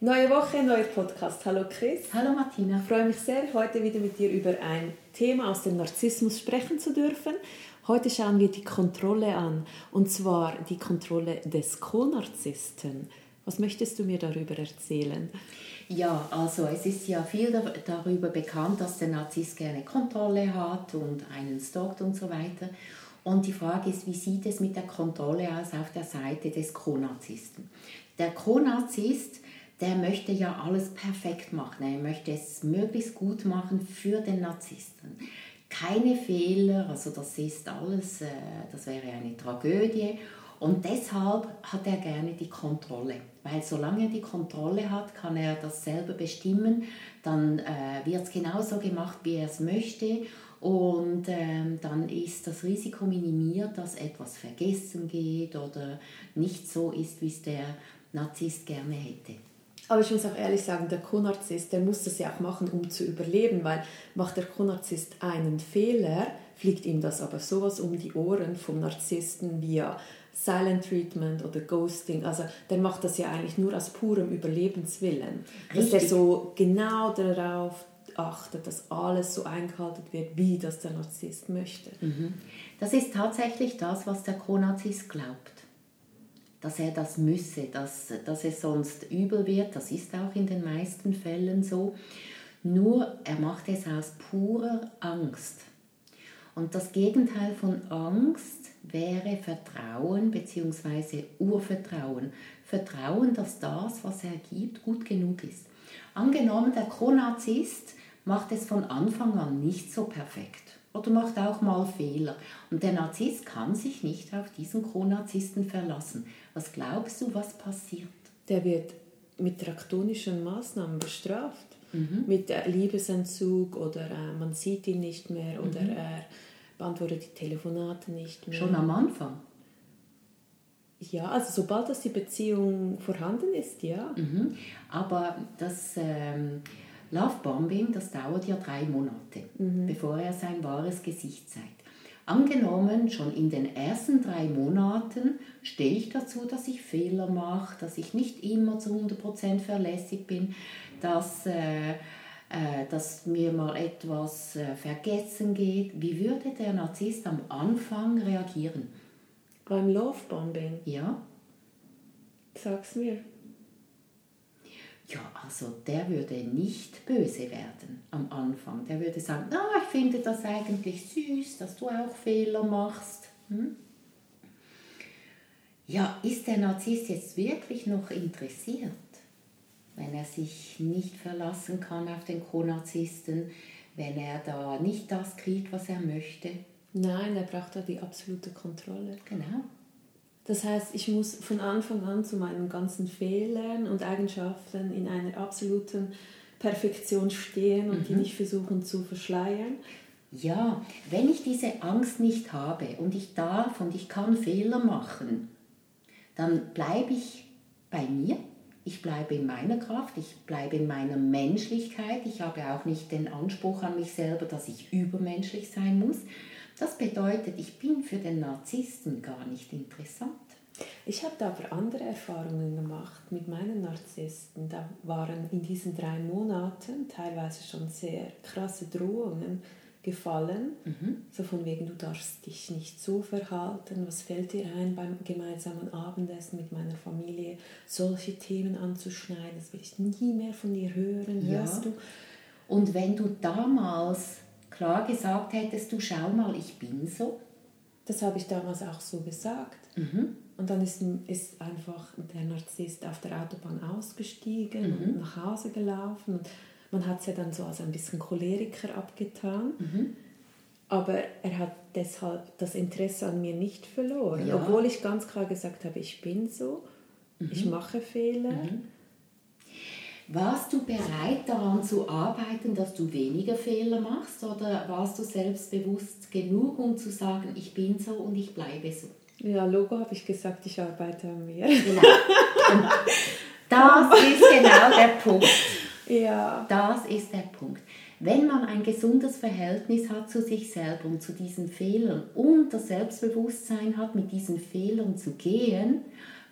Neue Woche, neuer Podcast. Hallo Chris. Hallo Martina. Ich freue mich sehr, heute wieder mit dir über ein Thema aus dem Narzissmus sprechen zu dürfen. Heute schauen wir die Kontrolle an, und zwar die Kontrolle des Co-Narzissten. Was möchtest du mir darüber erzählen? Ja, also es ist ja viel darüber bekannt, dass der Narzisst gerne Kontrolle hat und einen stalkt und so weiter. Und die Frage ist, wie sieht es mit der Kontrolle aus auf der Seite des Co-Narzissten? Der Co-Narzisst der möchte ja alles perfekt machen. Er möchte es möglichst gut machen für den Narzissten. Keine Fehler, also das ist alles, äh, das wäre eine Tragödie. Und deshalb hat er gerne die Kontrolle. Weil solange er die Kontrolle hat, kann er das selber bestimmen. Dann äh, wird es genauso gemacht, wie er es möchte. Und ähm, dann ist das Risiko minimiert, dass etwas vergessen geht oder nicht so ist, wie es der Narzisst gerne hätte. Aber ich muss auch ehrlich sagen, der Co-Narzisst, der muss das ja auch machen, um zu überleben, weil macht der Co-Narzisst einen Fehler, fliegt ihm das aber sowas um die Ohren vom Narzissten via Silent Treatment oder Ghosting. Also der macht das ja eigentlich nur aus purem Überlebenswillen. Richtig. Dass der so genau darauf achtet, dass alles so eingehalten wird, wie das der Narzisst möchte. Mhm. Das ist tatsächlich das, was der Co-Narzisst glaubt dass er das müsse, dass, dass es sonst übel wird. Das ist auch in den meisten Fällen so. Nur er macht es aus purer Angst. Und das Gegenteil von Angst wäre Vertrauen bzw. Urvertrauen. Vertrauen, dass das, was er gibt, gut genug ist. Angenommen, der Chronarzist macht es von Anfang an nicht so perfekt oder macht auch mal Fehler. Und der Narzisst kann sich nicht auf diesen Chronarzisten verlassen. Was glaubst du, was passiert? Der wird mit traktonischen Maßnahmen bestraft. Mhm. Mit äh, Liebesentzug oder äh, man sieht ihn nicht mehr oder mhm. er beantwortet die Telefonate nicht mehr. Schon am Anfang? Ja, also sobald das die Beziehung vorhanden ist, ja. Mhm. Aber das ähm, Lovebombing, das dauert ja drei Monate, mhm. bevor er sein wahres Gesicht zeigt. Angenommen, schon in den ersten drei Monaten stehe ich dazu, dass ich Fehler mache, dass ich nicht immer zu 100% verlässig bin, dass, äh, äh, dass mir mal etwas äh, vergessen geht. Wie würde der Narzisst am Anfang reagieren? Beim Lovebombing? Ja. Sag's mir. Ja, also der würde nicht böse werden am Anfang. Der würde sagen, ah, ich finde das eigentlich süß, dass du auch Fehler machst. Hm? Ja, ist der Narzisst jetzt wirklich noch interessiert, wenn er sich nicht verlassen kann auf den Co-Narzissten, wenn er da nicht das kriegt, was er möchte? Nein, er braucht da die absolute Kontrolle. Genau. Das heißt, ich muss von Anfang an zu meinen ganzen Fehlern und Eigenschaften in einer absoluten Perfektion stehen und mhm. die nicht versuchen zu verschleiern. Ja, wenn ich diese Angst nicht habe und ich darf und ich kann Fehler machen, dann bleibe ich bei mir, ich bleibe in meiner Kraft, ich bleibe in meiner Menschlichkeit, ich habe auch nicht den Anspruch an mich selber, dass ich übermenschlich sein muss, das bedeutet, ich bin für den Narzissten gar nicht interessant. Ich habe da aber andere Erfahrungen gemacht mit meinen Narzissten. Da waren in diesen drei Monaten teilweise schon sehr krasse Drohungen gefallen. Mhm. So von wegen, du darfst dich nicht so verhalten. Was fällt dir ein beim gemeinsamen Abendessen mit meiner Familie? Solche Themen anzuschneiden, das will ich nie mehr von dir hören. Ja. Hörst du? Und wenn du damals klar gesagt hättest, du schau mal, ich bin so? Das habe ich damals auch so gesagt. Mhm. Und dann ist, ist einfach der Narzisst auf der Autobahn ausgestiegen mhm. und nach Hause gelaufen. Und man hat es ja dann so als ein bisschen Choleriker abgetan. Mhm. Aber er hat deshalb das Interesse an mir nicht verloren. Ja. Obwohl ich ganz klar gesagt habe, ich bin so, ich mhm. mache Fehler. Warst du bereit daran zu arbeiten, dass du weniger Fehler machst oder warst du selbstbewusst genug, um zu sagen, ich bin so und ich bleibe so? Ja, Logo habe ich gesagt, ich arbeite an mir. Genau. das ist genau der Punkt. Ja. Das ist der Punkt. Wenn man ein gesundes Verhältnis hat zu sich selber und zu diesen Fehlern und das Selbstbewusstsein hat, mit diesen Fehlern zu gehen,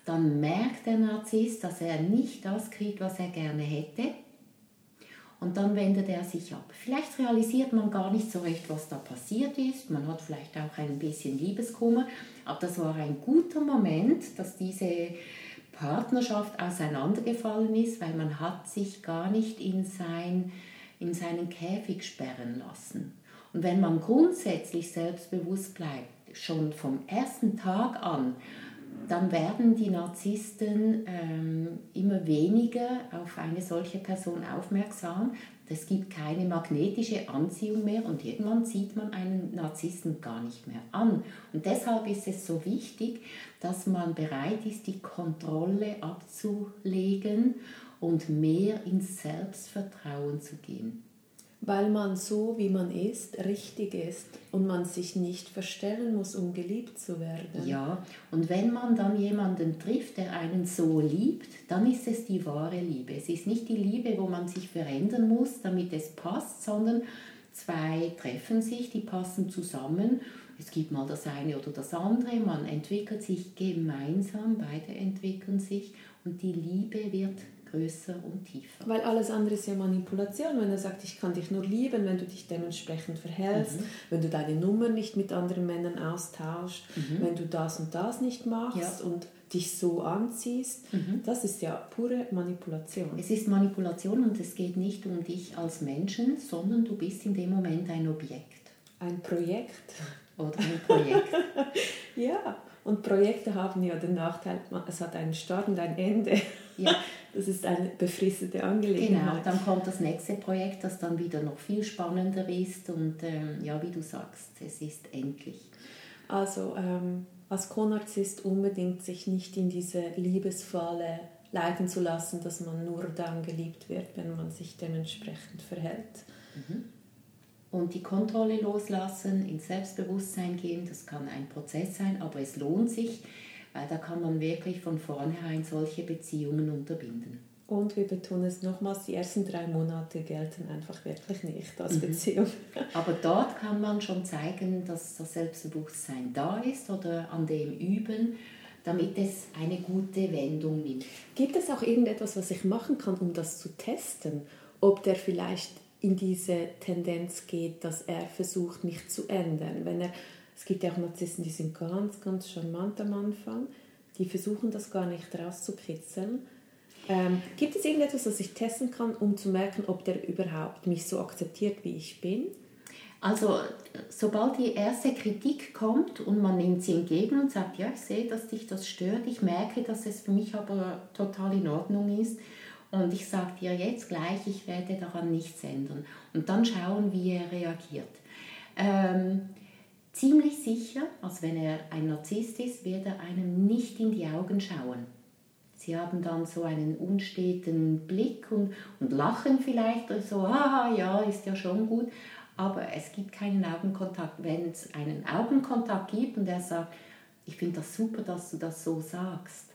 dann merkt der Narzisst, dass er nicht das kriegt, was er gerne hätte. Und dann wendet er sich ab. Vielleicht realisiert man gar nicht so recht, was da passiert ist. Man hat vielleicht auch ein bisschen Liebeskummer. Aber das war ein guter Moment, dass diese Partnerschaft auseinandergefallen ist, weil man hat sich gar nicht in, sein, in seinen Käfig sperren lassen. Und wenn man grundsätzlich selbstbewusst bleibt, schon vom ersten Tag an, dann werden die Narzissten ähm, immer weniger auf eine solche Person aufmerksam. Es gibt keine magnetische Anziehung mehr und irgendwann sieht man einen Narzissten gar nicht mehr an. Und deshalb ist es so wichtig, dass man bereit ist, die Kontrolle abzulegen und mehr ins Selbstvertrauen zu gehen weil man so, wie man ist, richtig ist und man sich nicht verstellen muss, um geliebt zu werden. Ja, und wenn man dann jemanden trifft, der einen so liebt, dann ist es die wahre Liebe. Es ist nicht die Liebe, wo man sich verändern muss, damit es passt, sondern zwei treffen sich, die passen zusammen. Es gibt mal das eine oder das andere, man entwickelt sich gemeinsam, beide entwickeln sich und die Liebe wird größer und tiefer. Weil alles andere ist ja Manipulation. Wenn er sagt, ich kann dich nur lieben, wenn du dich dementsprechend verhältst, mhm. wenn du deine Nummer nicht mit anderen Männern austauscht, mhm. wenn du das und das nicht machst ja. und dich so anziehst, mhm. das ist ja pure Manipulation. Es ist Manipulation und es geht nicht um dich als Menschen, sondern du bist in dem Moment ein Objekt. Ein Projekt. Oder ein Projekt. ja, und Projekte haben ja den Nachteil, es hat einen Start und ein Ende. Ja. Das ist eine befristete Angelegenheit. Genau, dann kommt das nächste Projekt, das dann wieder noch viel spannender ist und ähm, ja, wie du sagst, es ist endlich. Also ähm, als Co-Narzisst unbedingt sich nicht in diese Liebesfalle leiten zu lassen, dass man nur dann geliebt wird, wenn man sich dementsprechend verhält. Mhm. Und die Kontrolle loslassen, ins Selbstbewusstsein gehen, das kann ein Prozess sein, aber es lohnt sich, weil da kann man wirklich von vornherein solche Beziehungen unterbinden. Und wir betonen es nochmals, die ersten drei Monate gelten einfach wirklich nicht als mhm. Beziehung. Aber dort kann man schon zeigen, dass das Selbstbewusstsein da ist oder an dem üben, damit es eine gute Wendung nimmt. Gibt es auch irgendetwas, was ich machen kann, um das zu testen? Ob der vielleicht in diese Tendenz geht, dass er versucht, mich zu ändern. Wenn er es gibt ja auch Narzissten, die sind ganz, ganz charmant am Anfang. Die versuchen das gar nicht rauszukitzeln. Ähm, gibt es irgendetwas, was ich testen kann, um zu merken, ob der überhaupt mich so akzeptiert, wie ich bin? Also, sobald die erste Kritik kommt und man nimmt sie entgegen und sagt, ja, ich sehe, dass dich das stört, ich merke, dass es für mich aber total in Ordnung ist und ich sage dir jetzt gleich, ich werde daran nichts ändern. Und dann schauen, wie er reagiert. Ähm, ziemlich sicher, als wenn er ein Narzisst ist, wird er einem nicht in die Augen schauen. Sie haben dann so einen unsteten Blick und, und lachen vielleicht so, haha, ja, ist ja schon gut, aber es gibt keinen Augenkontakt. Wenn es einen Augenkontakt gibt und er sagt, ich finde das super, dass du das so sagst,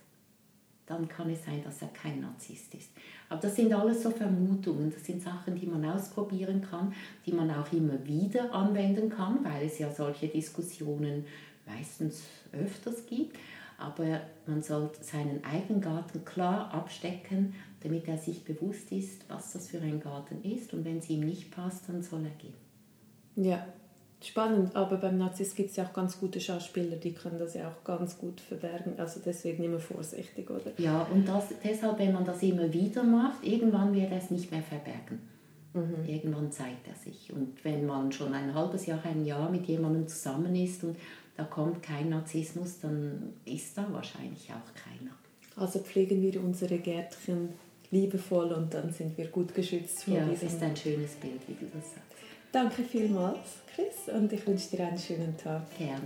dann kann es sein, dass er kein Narzisst ist. Aber das sind alles so Vermutungen, das sind Sachen, die man ausprobieren kann, die man auch immer wieder anwenden kann, weil es ja solche Diskussionen meistens öfters gibt. Aber man sollte seinen eigenen Garten klar abstecken, damit er sich bewusst ist, was das für ein Garten ist. Und wenn es ihm nicht passt, dann soll er gehen. Ja, spannend, aber beim Nazis gibt es ja auch ganz gute Schauspieler, die können das ja auch ganz gut verbergen. Also deswegen immer vorsichtig, oder? Ja, und das, deshalb, wenn man das immer wieder macht, irgendwann wird er es nicht mehr verbergen. Mhm. Irgendwann zeigt er sich. Und wenn man schon ein halbes Jahr, ein Jahr mit jemandem zusammen ist und da kommt kein Narzissmus, dann ist da wahrscheinlich auch keiner. Also pflegen wir unsere Gärtchen liebevoll und dann sind wir gut geschützt vor ja, diesem... Ja, ist ein schönes Bild, wie du das sagst. Danke vielmals, Chris, und ich wünsche dir einen schönen Tag. Gerne.